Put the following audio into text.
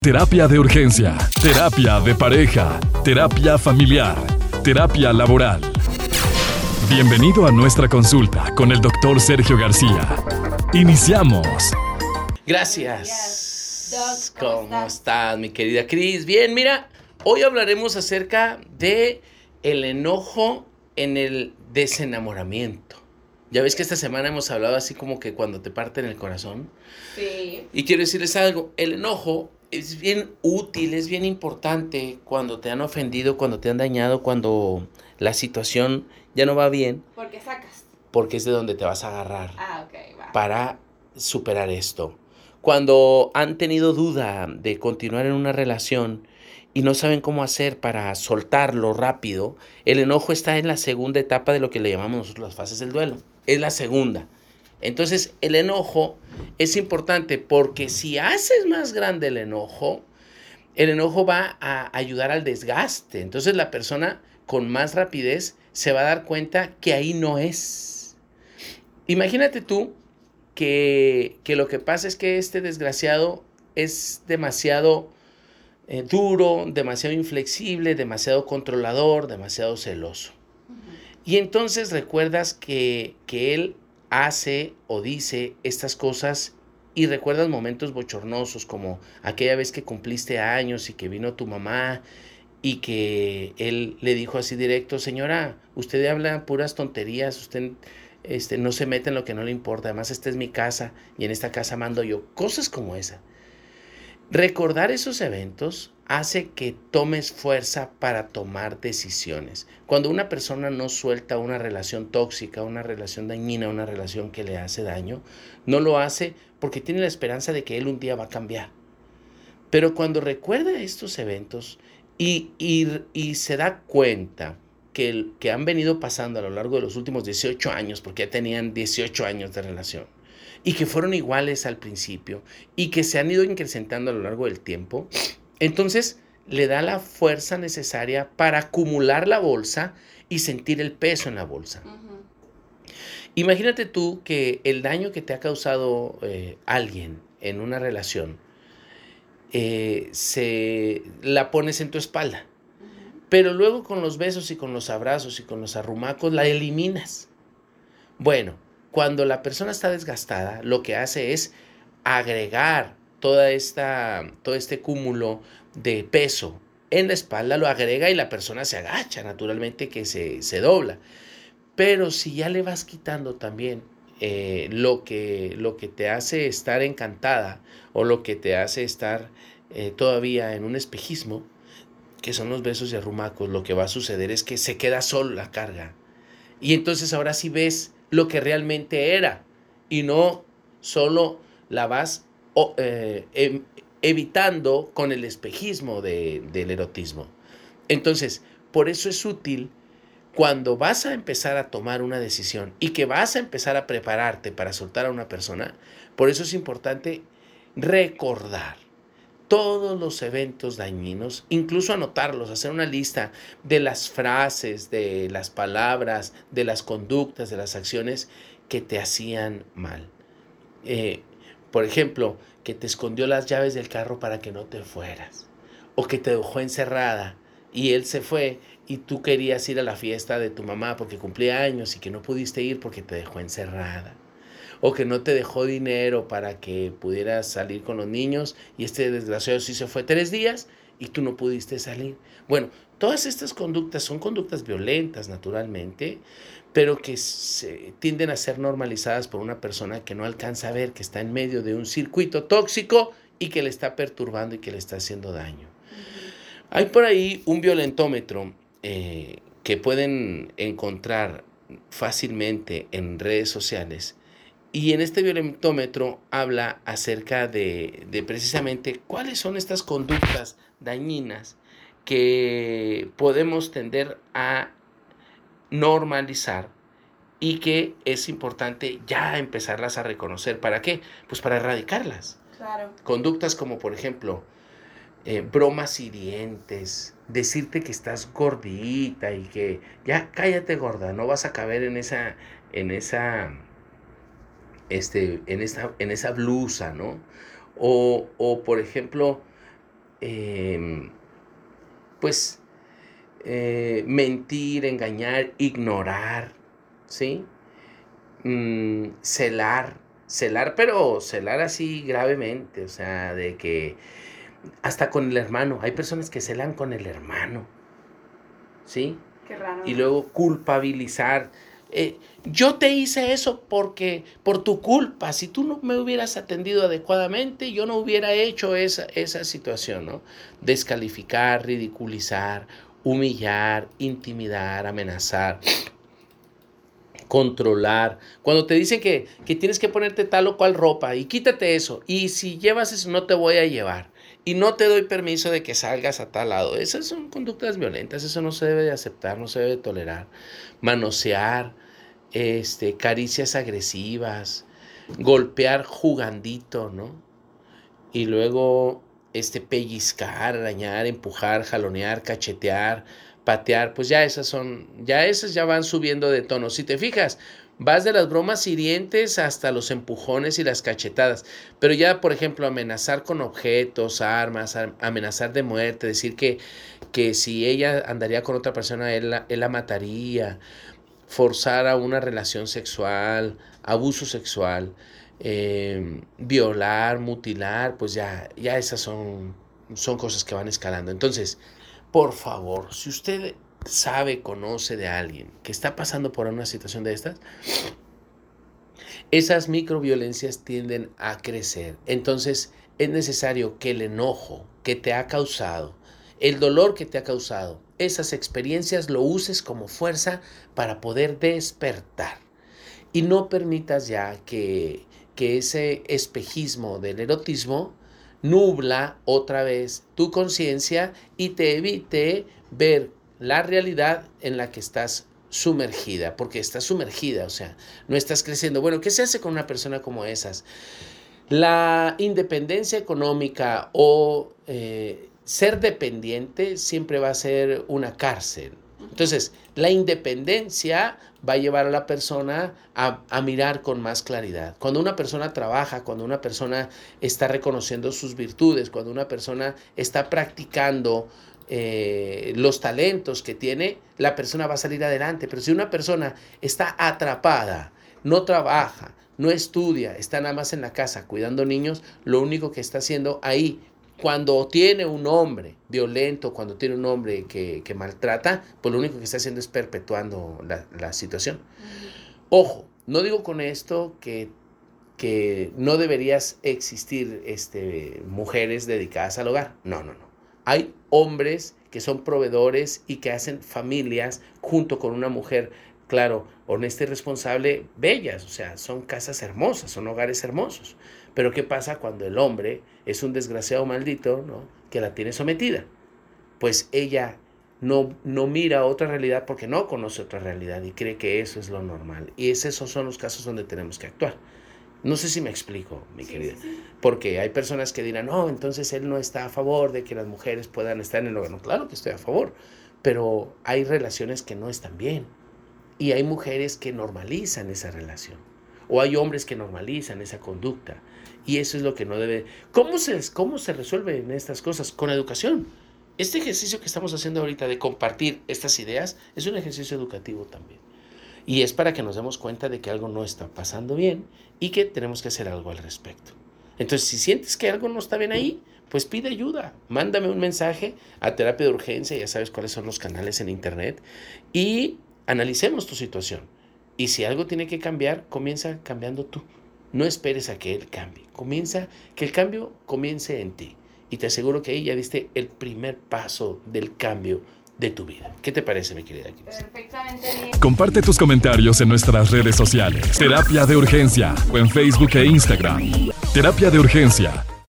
Terapia de urgencia, terapia de pareja, terapia familiar, terapia laboral. Bienvenido a nuestra consulta con el doctor Sergio García. Iniciamos. Gracias. ¿Cómo estás, mi querida Cris? Bien, mira, hoy hablaremos acerca de el enojo en el desenamoramiento. Ya ves que esta semana hemos hablado así como que cuando te parten el corazón. Sí. Y quiero decirles algo, el enojo es bien útil, es bien importante cuando te han ofendido, cuando te han dañado, cuando la situación ya no va bien, ¿Por qué sacas? porque es de donde te vas a agarrar Ah, ok, va. para superar esto. Cuando han tenido duda de continuar en una relación y no saben cómo hacer para soltarlo rápido, el enojo está en la segunda etapa de lo que le llamamos nosotros las fases del duelo. Es la segunda. Entonces, el enojo es importante porque si haces más grande el enojo, el enojo va a ayudar al desgaste. Entonces, la persona con más rapidez se va a dar cuenta que ahí no es. Imagínate tú que, que lo que pasa es que este desgraciado es demasiado eh, duro, demasiado inflexible, demasiado controlador, demasiado celoso. Y entonces recuerdas que, que él hace o dice estas cosas y recuerdas momentos bochornosos como aquella vez que cumpliste años y que vino tu mamá y que él le dijo así directo, señora, usted habla puras tonterías, usted este, no se mete en lo que no le importa, además esta es mi casa y en esta casa mando yo, cosas como esa. Recordar esos eventos hace que tomes fuerza para tomar decisiones. Cuando una persona no suelta una relación tóxica, una relación dañina, una relación que le hace daño, no lo hace porque tiene la esperanza de que él un día va a cambiar. Pero cuando recuerda estos eventos y, y, se da cuenta que, el, que han venido pasando a lo largo de los últimos 18 años, porque ya tenían 18 años de relación, y que fueron iguales al principio, y que se han ido incrementando a lo largo del tiempo, entonces le da la fuerza necesaria para acumular la bolsa y sentir el peso en la bolsa. Imagínate tú que el daño que te ha causado eh, alguien en una relación, eh, se la pones en tu espalda. Pero luego con los besos y con los abrazos y con los arrumacos la eliminas. Bueno, cuando la persona está desgastada, lo que hace es agregar toda esta, todo este cúmulo de peso en la espalda, lo agrega y la persona se agacha, naturalmente que se, se dobla. Pero si ya le vas quitando también eh, lo, que, lo que te hace estar encantada o lo que te hace estar eh, todavía en un espejismo, que son los besos y arrumacos, lo que va a suceder es que se queda solo la carga. Y entonces ahora sí ves lo que realmente era y no solo la vas eh, em- evitando con el espejismo de- del erotismo. Entonces, por eso es útil cuando vas a empezar a tomar una decisión y que vas a empezar a prepararte para soltar a una persona, por eso es importante recordar todos los eventos dañinos, incluso anotarlos, hacer una lista de las frases, de las palabras, de las conductas, de las acciones que te hacían mal. Eh, por ejemplo, que te escondió las llaves del carro para que no te fueras, o que te dejó encerrada y él se fue y tú querías ir a la fiesta de tu mamá porque cumplía años y que no pudiste ir porque te dejó encerrada o que no te dejó dinero para que pudieras salir con los niños y este desgraciado sí se fue tres días y tú no pudiste salir. Bueno, todas estas conductas son conductas violentas naturalmente, pero que se, tienden a ser normalizadas por una persona que no alcanza a ver que está en medio de un circuito tóxico y que le está perturbando y que le está haciendo daño. Hay por ahí un violentómetro eh, que pueden encontrar fácilmente en redes sociales y en este violentómetro habla acerca de, de precisamente cuáles son estas conductas dañinas que podemos tender a normalizar y que es importante ya empezarlas a reconocer. ¿Para qué? Pues para erradicarlas. Claro. Conductas como, por ejemplo, eh, bromas hirientes, decirte que estás gordita y que ya cállate gorda, no vas a caber en esa, en esa, este, en esa, en esa blusa, ¿no? O, o por ejemplo, em, pues, eh, mentir, engañar, ignorar, ¿sí? Mm, celar, celar, pero celar así gravemente, o sea, de que hasta con el hermano, hay personas que celan con el hermano, ¿sí? Qué raro. Y luego culpabilizar. Eh, yo te hice eso porque por tu culpa, si tú no me hubieras atendido adecuadamente, yo no hubiera hecho esa, esa situación, ¿no? Descalificar, ridiculizar, humillar, intimidar, amenazar, controlar. Cuando te dicen que, que tienes que ponerte tal o cual ropa y quítate eso, y si llevas eso no te voy a llevar y no te doy permiso de que salgas a tal lado. Esas son conductas violentas, eso no se debe de aceptar, no se debe de tolerar. Manosear, este, caricias agresivas, golpear jugandito, ¿no? Y luego este, pellizcar, arañar, empujar, jalonear, cachetear, patear, pues ya esas son, ya esas ya van subiendo de tono. Si te fijas, Vas de las bromas hirientes hasta los empujones y las cachetadas. Pero ya, por ejemplo, amenazar con objetos, armas, amenazar de muerte, decir que, que si ella andaría con otra persona, él la, mataría, forzar a una relación sexual, abuso sexual, eh, violar, mutilar, pues ya, ya esas son, son cosas que van escalando. Entonces, por favor, si usted sabe, conoce de alguien que está pasando por una situación de estas, esas microviolencias tienden a crecer. Entonces es necesario que el enojo que te ha causado, el dolor que te ha causado, esas experiencias lo uses como fuerza para poder despertar. Y no permitas ya que, que ese espejismo del erotismo nubla otra vez tu conciencia y te evite ver la realidad en la que estás sumergida, porque estás sumergida, o sea, no estás creciendo. Bueno, ¿qué se hace con una persona como esas? La independencia económica o eh, ser dependiente siempre va a ser una cárcel. Entonces, la independencia va a llevar a la persona a, a, mirar con más claridad. Cuando una persona trabaja, cuando una persona está reconociendo sus virtudes, cuando una persona está practicando eh, los talentos que tiene, la persona va a salir adelante. Pero si una persona está atrapada, no trabaja, no estudia, está nada más en la casa cuidando niños, lo único que está haciendo ahí, cuando tiene un hombre violento, cuando tiene un hombre que, maltrata, pues lo único que está haciendo es perpetuando la, situación. Ojo, no digo con esto que, que no deberías existir este, mujeres dedicadas al hogar. No, no, no. Hay hombres que son proveedores y que hacen familias junto con una mujer, claro, honesta y responsable, bellas, o sea, son casas hermosas, son hogares hermosos. Pero ¿qué pasa cuando el hombre es un desgraciado maldito, ¿no? que la tiene sometida? Pues ella no, no mira otra realidad porque no conoce otra realidad y cree que eso es lo normal. Y esos son los casos donde tenemos que actuar. No sé si me explico, mi querida. Porque hay personas que dirán, no, entonces él no está a favor de que las mujeres puedan estar en el hogar. claro que estoy a favor, pero hay relaciones que no están bien. Y hay mujeres que normalizan esa relación. O hay hombres que normalizan esa conducta. Y eso es lo que no debe... ¿Cómo se, cómo se resuelven estas cosas? Con educación. Este ejercicio que estamos haciendo ahorita de compartir estas ideas es un ejercicio educativo también. Y es para que nos demos cuenta de que algo no está pasando bien y que tenemos que hacer algo al respecto. Entonces, si sientes que algo no está bien ahí, pues pide ayuda. Mándame un mensaje a terapia de urgencia, ya sabes cuáles son los canales en internet, y analicemos tu situación. Y si algo tiene que cambiar, comienza cambiando tú. No esperes a que él cambie. Comienza, que el cambio comience en ti. Y te aseguro que ahí ya diste el primer paso del cambio de tu vida. ¿Qué te parece, mi querida Perfectamente bien. Comparte tus comentarios en nuestras redes sociales. Terapia de Urgencia o en Facebook e Instagram. Terapia de Urgencia